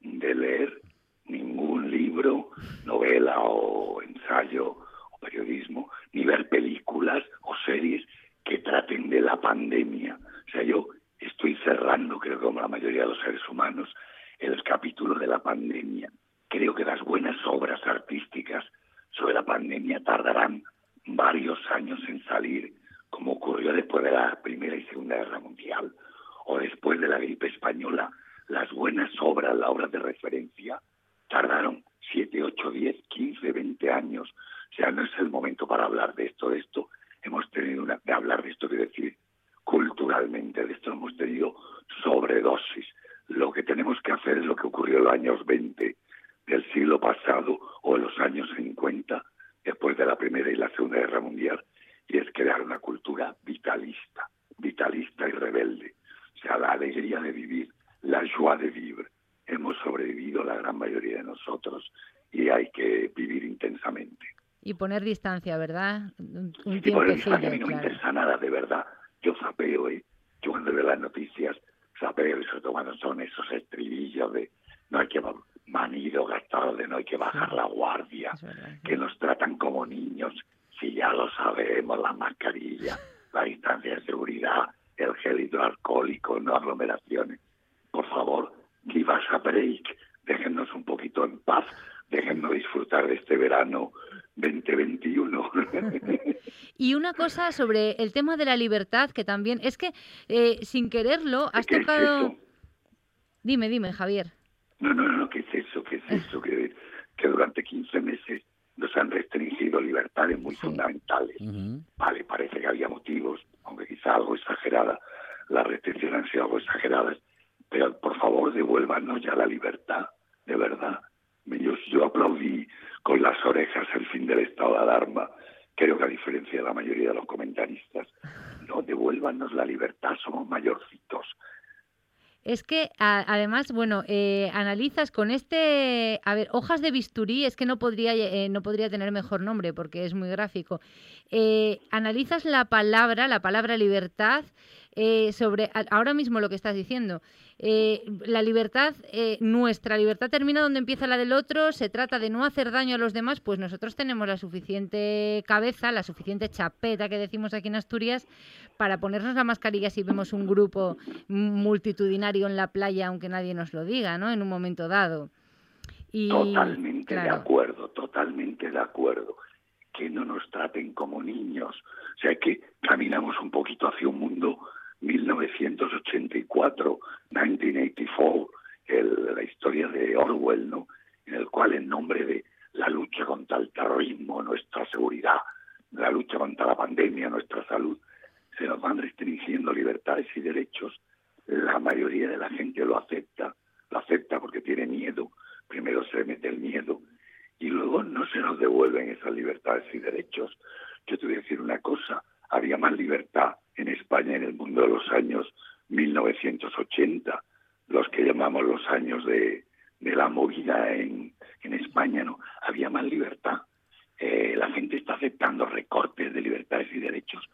de leer ningún libro, novela o ensayo periodismo, ni ver películas o series que traten de la pandemia. O sea, yo estoy cerrando, creo que como la mayoría de los seres humanos, el capítulo de la pandemia. Creo que las buenas obras artísticas sobre la pandemia tardarán varios años en salir, como ocurrió después de la Primera y Segunda Guerra Mundial, o después de la gripe española. Las buenas obras, las obras de referencia, tardaron 7, 8, 10, 15, 20 años ya no es el momento para hablar de esto, de esto. Hemos tenido una, de hablar de esto, que decir, culturalmente de esto hemos tenido sobredosis. Lo que tenemos que hacer es lo que ocurrió en los años 20 del siglo pasado o en los años 50, después de la Primera y la Segunda Guerra Mundial, y es crear una cultura vitalista, vitalista y rebelde. O sea, la alegría de vivir, la joie de vivir. Hemos sobrevivido la gran mayoría de nosotros y hay que vivir intensamente. Y poner distancia, ¿verdad? Un, un Y eso tiempecillo, a mí no me claro. interesa nada, de verdad. Yo zapeo, ¿eh? Yo cuando veo las noticias, sobre todo cuando son esos estribillos de no hay que manido gastado, de no hay que bajar la guardia, que nos tratan como niños, si ya lo sabemos, la mascarilla, <laughs> la distancia de seguridad, el gel hidroalcohólico, no aglomeraciones. Por favor, give us a break, déjennos un poquito en paz, déjennos disfrutar de este verano 2021. <laughs> Y una cosa sobre el tema de la libertad, que también es que eh, sin quererlo has ¿Qué es tocado... eso? Dime, dime, Javier. No, no, no, ¿qué es eso? ¿Qué es eso? Que, que durante 15 meses nos han restringido libertades muy fundamentales. Vale, parece que había motivos, aunque quizá algo exagerada. Las restricciones han sido algo exageradas, pero por favor devuélvanos ya la libertad, de verdad. Yo, yo aplaudí con las orejas el fin del estado de alarma. Creo que a diferencia de la mayoría de los comentaristas, no, devuélvanos la libertad, somos mayorcitos. Es que a- además, bueno, eh, analizas con este, a ver, hojas de bisturí, es que no podría, eh, no podría tener mejor nombre porque es muy gráfico. Eh, analizas la palabra, la palabra libertad, eh, sobre a- ahora mismo lo que estás diciendo. Eh, la libertad, eh, nuestra libertad termina donde empieza la del otro, se trata de no hacer daño a los demás, pues nosotros tenemos la suficiente cabeza, la suficiente chapeta que decimos aquí en Asturias para ponernos la mascarilla si vemos un grupo multitudinario en la playa, aunque nadie nos lo diga, ¿no? En un momento dado. Y, Totalmente de claro. acuerdo, totalmente de acuerdo. Que no nos traten como niños. O sea, que caminamos un poquito hacia un mundo 1984, 1984, el- la historia de Orwell, ¿no? En el cual en nombre de la lucha contra el terrorismo, nuestra seguridad, la lucha contra la pandemia, nuestra salud, se nos van restringiendo libertades y derechos. La mayoría de la gente lo acepta, lo acepta porque tiene miedo. Primero se mete el miedo y luego no se nos devuelven esas libertades y derechos. Yo te voy a decir una cosa, había más libertad en España en el mundo de los años 1980, los que llamamos los años de, de la movida en, en España, ¿no? Había más libertad. Eh, la gente está aceptando recortes de libertades y derechos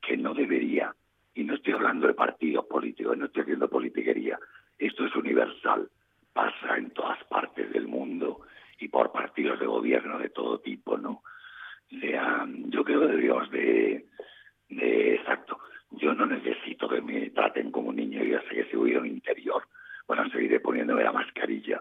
que no debería. Y no estoy hablando de partidos políticos, no estoy haciendo politiquería. Esto es universal. Pasa en todas partes del mundo y por partidos de gobierno de todo tipo, ¿no? O sea, yo creo que deberíamos de, de exacto. Yo no necesito que me traten como un niño, yo sé que si voy a un interior, bueno, seguiré poniéndome la mascarilla.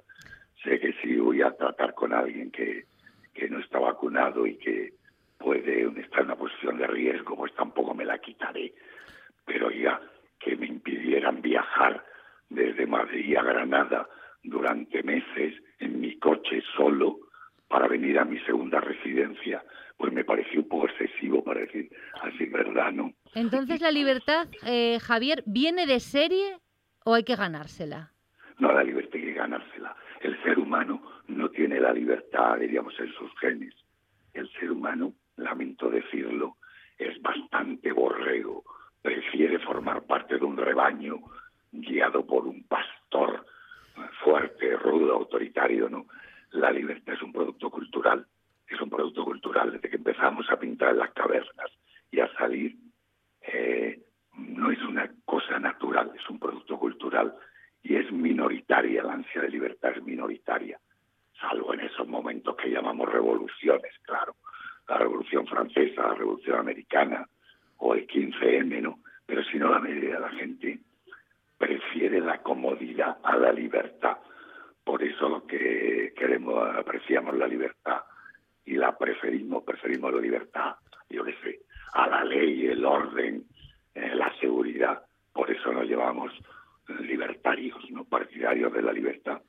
Sé que si voy a tratar con alguien que, que no está vacunado y que puede estar en una posición de riesgo, pues tampoco me la quitaré. Pero ya que me impidieran viajar desde Madrid a Granada durante meses en mi coche solo para venir a mi segunda residencia, pues me pareció un poco excesivo para decir así, ¿verdad? ¿No? Entonces, ¿la libertad, eh, Javier, viene de serie o hay que ganársela? No, la libertad hay que ganársela. El ser humano no tiene la libertad, diríamos, en sus genes. El ser humano, lamento decirlo, es bastante borrego. Prefiere formar parte de un rebaño guiado por un pastor fuerte, rudo, autoritario, ¿no? La libertad es un producto cultural, es un producto cultural. Desde que empezamos a pintar en las cavernas y a salir, eh, no es una cosa natural, es un producto cultural y es minoritaria, la ansia de libertad es minoritaria, salvo en esos momentos que llamamos revoluciones, claro, la revolución francesa, la revolución americana o el 15M, ¿no? Pero si no, la mayoría de la gente prefiere la comodidad a la libertad. Por eso lo que queremos, apreciamos la libertad y la preferimos, preferimos la libertad, yo qué sé, a la ley, el orden, eh, la seguridad. Por eso nos llevamos libertarios, no partidarios de la libertad.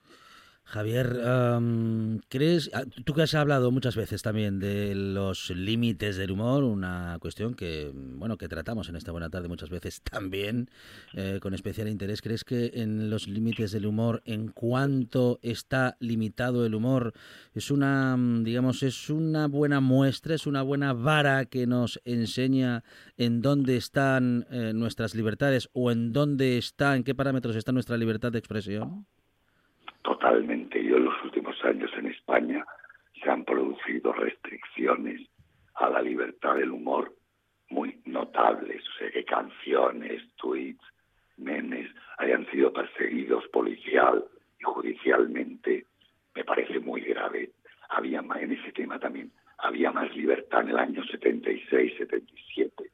Javier, am, ¿crees, ah, tú que has hablado muchas veces también de los límites del humor, una cuestión que, bueno, que tratamos en esta buena tarde muchas veces <laughs> también eh, con especial interés, ¿crees que en los límites del humor, en cuanto está limitado el humor, es una, digamos, es una buena muestra, es una buena vara que nos enseña en dónde están eh, nuestras libertades o en dónde está, en qué parámetros está nuestra libertad de expresión? Totalmente. Yo en los últimos años en España se han producido restricciones a la libertad del humor muy notables. O sea, que canciones, tweets, memes hayan sido perseguidos policial y judicialmente, me parece muy grave. Había más, en ese tema también, había más libertad en el año 76, 77,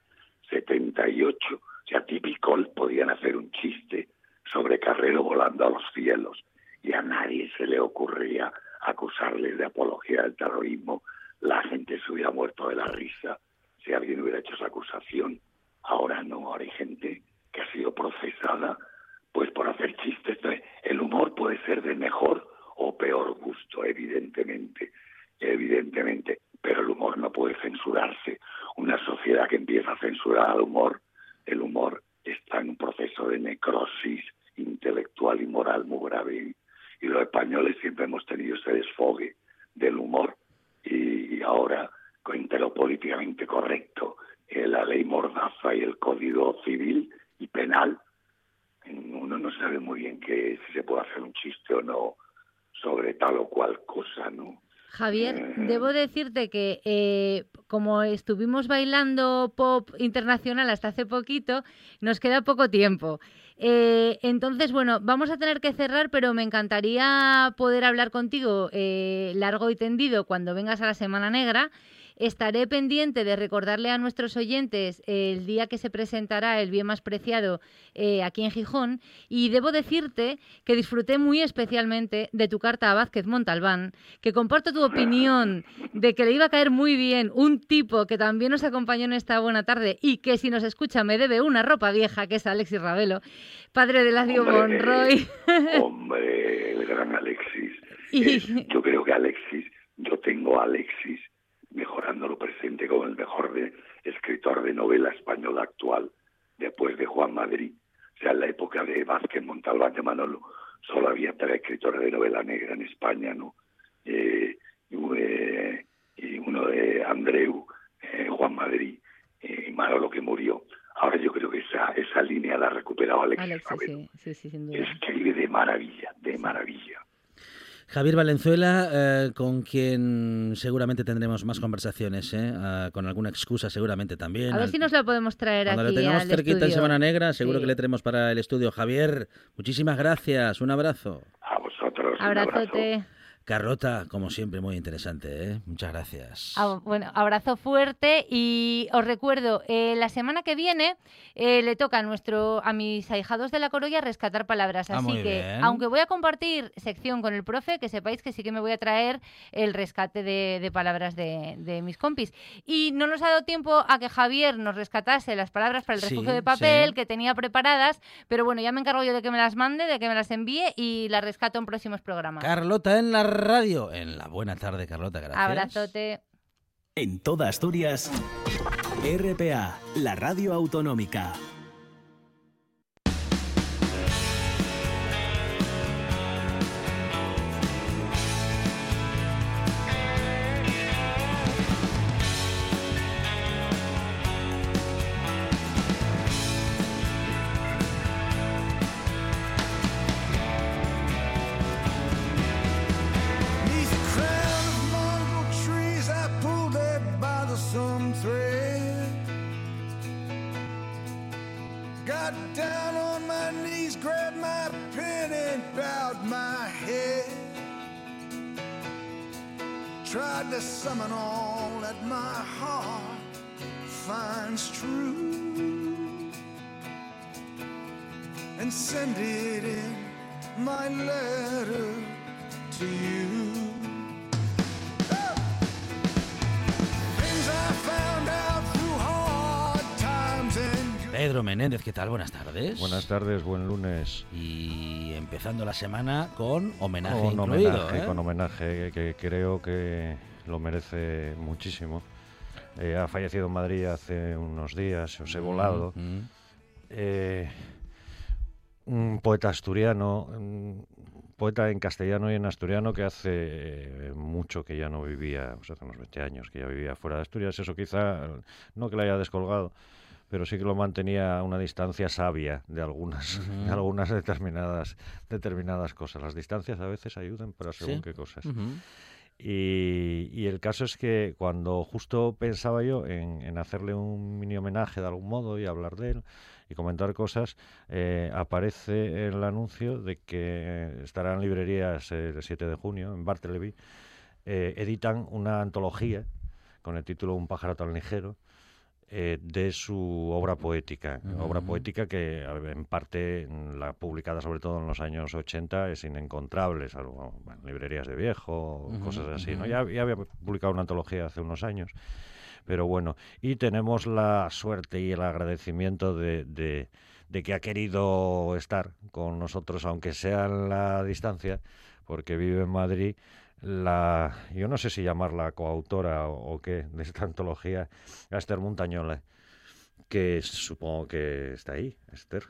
78. O sea, típico, podían hacer un chiste sobre Carrero volando a los cielos y a nadie se le ocurría acusarle de apología del terrorismo. La gente se hubiera muerto de la risa si alguien hubiera hecho esa acusación. Ahora no, ahora hay gente que ha sido procesada pues por hacer chistes. El humor puede ser de mejor o peor gusto, evidentemente, evidentemente, pero el humor no puede censurarse. Una sociedad que empieza a censurar al humor, el humor está en un proceso de necrosis intelectual y moral muy grave. Y los españoles siempre hemos tenido ese desfogue del humor y, ahora, entre lo políticamente correcto, eh, la ley Mordaza y el Código Civil y Penal, uno no sabe muy bien que si se puede hacer un chiste o no sobre tal o cual cosa, ¿no? Javier, Eh, debo decirte que eh, como estuvimos bailando pop internacional hasta hace poquito, nos queda poco tiempo. Eh, entonces, bueno, vamos a tener que cerrar, pero me encantaría poder hablar contigo eh, largo y tendido cuando vengas a la Semana Negra. Estaré pendiente de recordarle a nuestros oyentes el día que se presentará el bien más preciado eh, aquí en Gijón y debo decirte que disfruté muy especialmente de tu carta a Vázquez Montalbán, que comparto tu opinión de que le iba a caer muy bien un tipo que también nos acompañó en esta buena tarde y que si nos escucha me debe una ropa vieja, que es Alexis Ravelo, padre de Hombre, Monroy. <laughs> Hombre, el gran Alexis. Es- yo creo que Alexis, yo tengo a Alexis mejorando lo presente como el mejor de- escritor de novela española actual, después de Juan Madrid. O sea, en la época de Vázquez Montalbán de Manolo, solo había tres escritores de novela negra en España, ¿no? Eh, eh, y uno de Andreu, eh, Juan Madrid, eh, y Manolo que murió. Ahora yo creo que esa, esa línea la ha recuperado Alexis, Ravelo. sí, sí, sí, sin duda. Escribe de maravilla, de maravilla. Javier Valenzuela, eh, con quien seguramente tendremos más conversaciones, ¿eh? Ah, con alguna excusa seguramente también. A ver Al- si nos la podemos traer Cuando aquí le tengamos al cerquita en. Semana Negra, seguro Sí. que le tenemos para el estudio. Javier, muchísimas gracias, un abrazo. A vosotros. un abrazo. Carlota, como siempre, muy interesante, ¿eh? Muchas gracias. Ah, bueno, abrazo fuerte y os recuerdo, eh, la semana que viene eh, le toca a, nuestro, a mis ahijados de la Corolla rescatar palabras. Ah, Así muy que, bien. aunque voy a compartir sección con el profe, que sepáis que sí que me voy a traer el rescate de, de palabras de, de mis compis. Y no nos ha dado tiempo a que Javier nos rescatase las palabras para el Sí, refugio de papel sí. que tenía preparadas, pero bueno, ya me encargo yo de que me las mande, de que me las envíe y las rescato en próximos programas. Carlota en la radio. En la buena tarde, Carlota, gracias. Abrazote. En toda Asturias, RPA, la radio autonómica. All that my heart finds true and send it in my letter to you. Things I found out through hard times and Pedro Menéndez, ¿qué tal? Buenas tardes. Buenas tardes, buen lunes. Y empezando la semana con homenaje Con incluido, homenaje, ¿eh? con homenaje, que creo que lo merece muchísimo. Eh, ha fallecido en Madrid hace unos días, os he volado. Mm, Eh, un poeta asturiano, un poeta en castellano y en asturiano que hace mucho que ya no vivía, pues hace unos 20 años que ya vivía fuera de Asturias. Eso quizá, no que le haya descolgado, pero sí que lo mantenía a una distancia sabia de algunas, de Ujú. algunas determinadas, determinadas cosas. Las distancias a veces ayudan para según Sí. qué cosas. Ujú. Y, y el caso es que cuando justo pensaba yo en, en hacerle un mini homenaje de algún modo y hablar de él y comentar cosas, eh, aparece el anuncio de que estará en librerías eh, el 7 de junio, en Bartleby, eh, editan una antología con el título Un pájaro tan ligero, eh, de su obra poética. Obra Ujú. poética que en parte la publicada sobre todo en los años 80 es inencontrable, salvo bueno, librerías de viejo, Ujú, cosas así. ¿no? Ya, ya había publicado una antología hace unos años. Pero bueno, y tenemos la suerte y el agradecimiento de, de- de que ha querido estar con nosotros, aunque sea en la distancia, porque vive en Madrid, la, yo no sé si llamarla coautora o, o qué, de esta antología, Esther Montañola, que supongo que está ahí, Esther.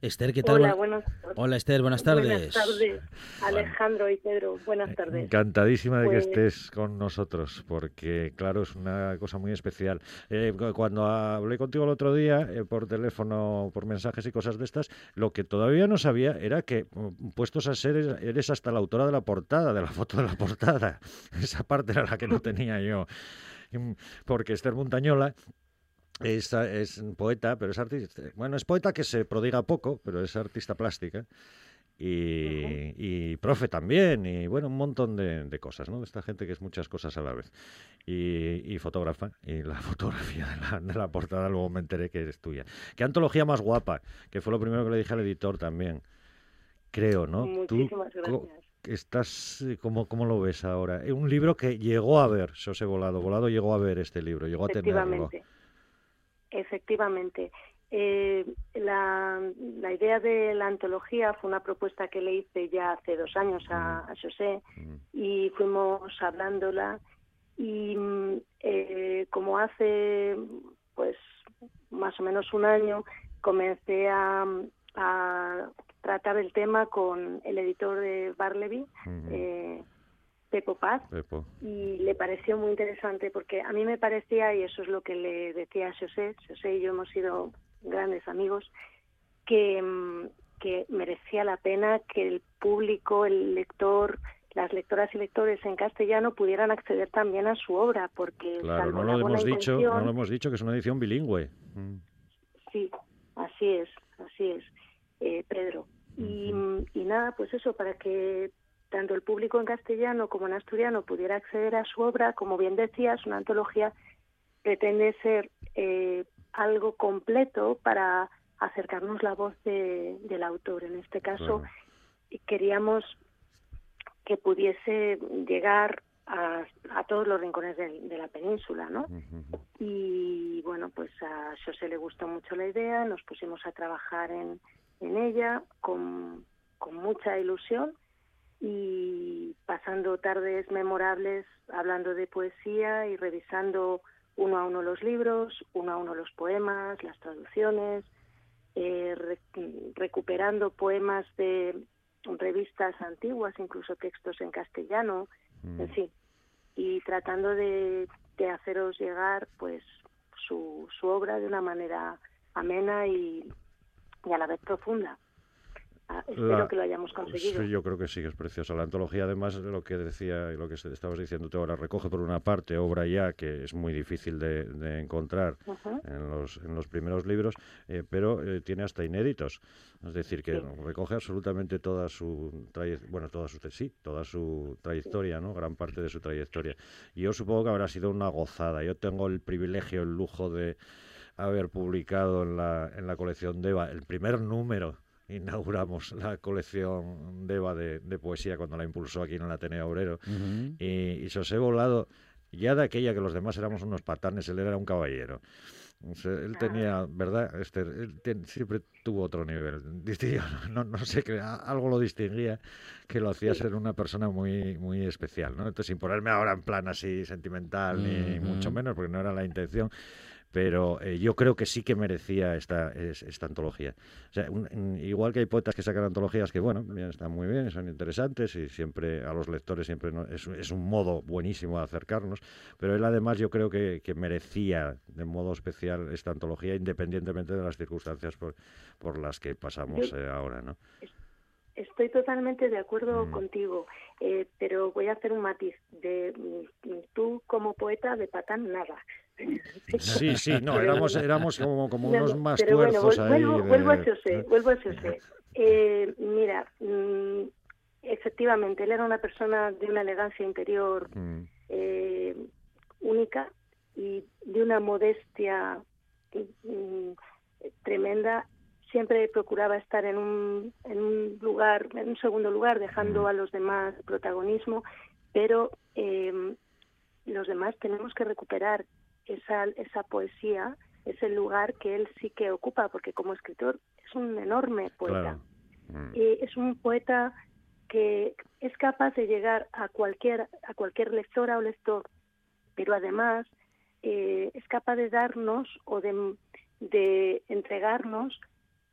Esther, ¿qué tal? Hola, Buena- buenas Hola, Esther, buenas tardes. Buenas tardes, Alejandro y Pedro. Buenas tardes. Encantadísima de Pues- que estés con nosotros, porque claro, es una cosa muy especial. Eh, cu- cuando hablé contigo el otro día, eh, por teléfono, por mensajes y cosas de estas, lo que todavía no sabía era que, mm, puestos a ser, eres- eres hasta la autora de la portada, de la foto de la portada. <laughs> Esa parte era la que no tenía yo. Mm, Porque Esther Montañola es, es poeta, pero es artista. Bueno, es poeta que se prodiga poco, pero es artista plástica. Y, y profe también, y bueno, un montón de, de cosas, ¿no? De esta gente que es muchas cosas a la vez. Y, y fotógrafa, y la <laughs> fotografía de la, de la portada luego me enteré que es tuya. Qué antología más guapa, que fue lo primero que le dije al editor también. Creo, ¿no? Muchísimas Tú gracias. estás, eh, ¿cómo, ¿cómo lo ves ahora? Eh, Un libro que llegó a ver, José Volado. Volado llegó a ver este libro, llegó a tenerlo. Efectivamente. Eh, la, la idea de la antología fue una propuesta que le hice ya hace dos años a, a José y fuimos hablándola y mm, eh, como hace pues más o menos un año comencé a, a tratar el tema con el editor de Barleby, eh, Pepo Paz, Pepo. y le pareció muy interesante porque a mí me parecía, y eso es lo que le decía a José, José y yo hemos sido grandes amigos, que, mm, que merecía la pena que el público, el lector, las lectoras y lectores en castellano pudieran acceder también a su obra, porque Claro, no lo hemos dicho, no lo hemos dicho que es una edición bilingüe. Mm. Sí, así es, así es, eh, Pedro. Y, y nada, pues eso, para que tanto el público en castellano como en asturiano pudiera acceder a su obra, como bien decías, una antología pretende ser eh, algo completo para acercarnos la voz de- del autor. En este caso, queríamos que pudiese llegar a, a todos los rincones del- de, la península, ¿no? Y bueno, pues a José le gustó mucho la idea, nos pusimos a trabajar en, en ella con, con mucha ilusión y pasando tardes memorables hablando de poesía y revisando uno a uno los libros, uno a uno los poemas, las traducciones, eh, re- recuperando poemas de revistas antiguas, incluso textos en castellano, en fin, y tratando de, de haceros llegar pues su, su obra de una manera amena y, y a la vez profunda. Ah, espero La- que lo hayamos conseguido. Sí, yo creo que sí, es preciosa. La antología, además, de lo que decía y lo que estabas diciendo tú ahora, recoge por una parte obra ya que es muy difícil de, de encontrar Ujú. en, los, en los primeros libros, eh, pero eh, tiene hasta inéditos. Es decir, que recoge absolutamente toda su trayectoria, bueno, toda su, sí, toda su trayectoria, ¿no? Gran parte de su trayectoria. Y yo supongo que habrá sido una gozada. Yo tengo el privilegio, el lujo de haber publicado en la, en la colección Deva el primer número inauguramos la colección Deva de, de poesía cuando la impulsó aquí en el Ateneo Obrero y, y José Volado ya de aquella que los demás éramos unos patanes él era un caballero O sea, él tenía, ¿verdad? Esther? Él ten- siempre tuvo otro nivel. <laughs> Distinguía- No, no sé, que algo lo distinguía que lo hacía ser una persona muy, muy especial, ¿no? Entonces, sin ponerme ahora en plan así sentimental, ni Ujú. mucho menos, porque no era la intención, pero eh, yo creo que sí que merecía esta, es- esta antología. O sea, un- igual que hay poetas que sacan antologías que, bueno, están muy bien, son interesantes y siempre a los lectores siempre no- es, es un modo buenísimo de acercarnos, pero él además yo creo que, que merecía de modo especial esta antología independientemente de las circunstancias por, por las que pasamos eh, ahora, ¿no? estoy totalmente de acuerdo Mm. contigo, eh, pero voy a hacer un matiz. De mm, tú como poeta de patán nada. Sí, sí, no, éramos, éramos como, como No, unos no, más bueno, tuerzos vuel- ahí. vuelvo, de- vuelvo a José, vuelvo a José. Eh, mira, mm, efectivamente, él era una persona de una elegancia interior Mm, eh, única y de una modestia mm, tremenda. Siempre procuraba estar en un, en un lugar, en un segundo lugar, dejando a los demás protagonismo, pero eh, los demás tenemos que recuperar esa, esa poesía, ese lugar que él sí que ocupa, porque como escritor es un enorme poeta. Claro. Mm. Eh, es un poeta que es capaz de llegar a cualquier a cualquier lectora o lector, pero además eh, es capaz de darnos o de, de entregarnos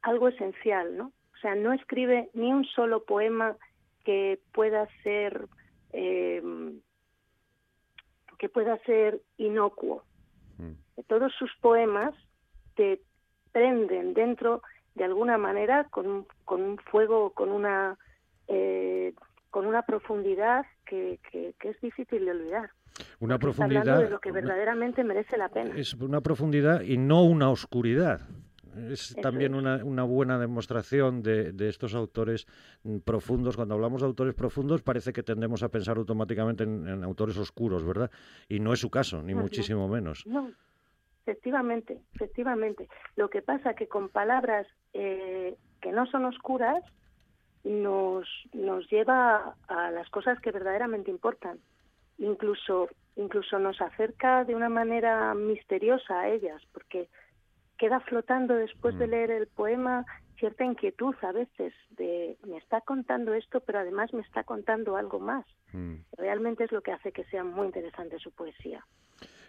algo esencial, ¿no? O sea, no escribe ni un solo poema que pueda ser eh, que pueda ser inocuo. Todos sus poemas te prenden dentro de alguna manera con, con un fuego, con una eh, con una profundidad que, que, que es difícil de olvidar. Una profundidad. de lo que verdaderamente merece la pena. Es una profundidad y no una oscuridad. Es Eso también es. una, una buena demostración de, de estos autores profundos. Cuando hablamos de autores profundos parece que tendemos a pensar automáticamente en, en autores oscuros, ¿verdad? Y no es su caso, ni Ujú. muchísimo menos. No, efectivamente, efectivamente. Lo que pasa que con palabras eh, que no son oscuras nos, nos lleva a las cosas que verdaderamente importan. Incluso, incluso nos acerca de una manera misteriosa a ellas, porque queda flotando después de leer el poema cierta inquietud a veces de me está contando esto, pero además me está contando algo más. Mm. Realmente es lo que hace que sea muy interesante su poesía.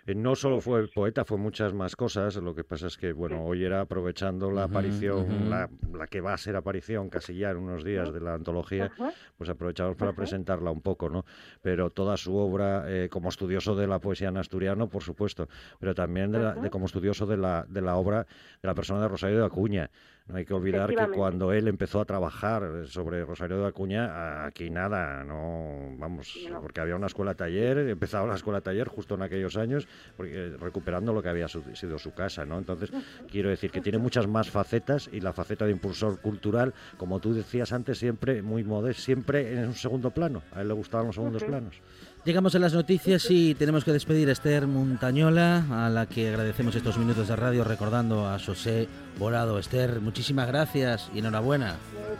Eh, No solo fue poeta, fue muchas más cosas. Lo que pasa es que, bueno, hoy era aprovechando la aparición, ujú. la, la que va a ser aparición casi ya en unos días de la antología, pues aprovechamos para presentarla un poco, ¿no? Pero toda su obra, eh, como estudioso de la poesía en asturiano, por supuesto, pero también de la- de como estudioso de la, de la obra de la persona de Rosario de Acuña. No hay que olvidar que cuando él empezó a trabajar eh, sobre Rosario de Acuña, aquí nada, no, vamos, No. porque había una escuela taller, empezaba la escuela taller justo en aquellos años, porque, recuperando lo que había su- sido su casa, ¿no? Entonces, <laughs> quiero decir que tiene muchas más facetas y la faceta de impulsor cultural, como tú decías antes, siempre muy modesto, siempre en un segundo plano. A él le gustaban los segundos planos. Llegamos a las noticias y tenemos que despedir a Esther Montañola, a la que agradecemos estos minutos de radio recordando a José Borado. Esther, muchísimas gracias y enhorabuena.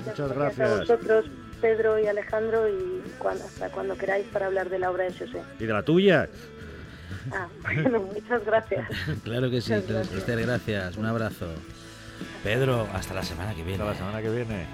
Muchas A gracias. vosotros, Pedro y Alejandro, y cuan- hasta cuando queráis para hablar de la obra de José. ¿Y de la tuya? Ah, <laughs> bueno, muchas gracias. <laughs> Claro que sí, Muchas gracias. Esther, gracias. Un abrazo. Pedro, hasta la semana que viene. Hasta la semana que viene.